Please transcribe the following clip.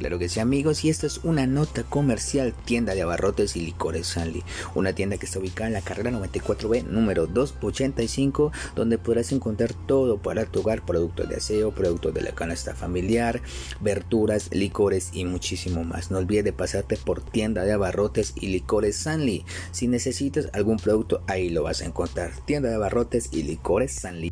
Claro que sí amigos y esta es una nota comercial tienda de abarrotes y licores Sanli, una tienda que está ubicada en la carrera 94B número 285 donde podrás encontrar todo para tu hogar, productos de aseo, productos de la canasta familiar, verduras, licores y muchísimo más. No olvides pasarte por tienda de abarrotes y licores Sanli. Si necesitas algún producto ahí lo vas a encontrar. Tienda de abarrotes y licores Sanli.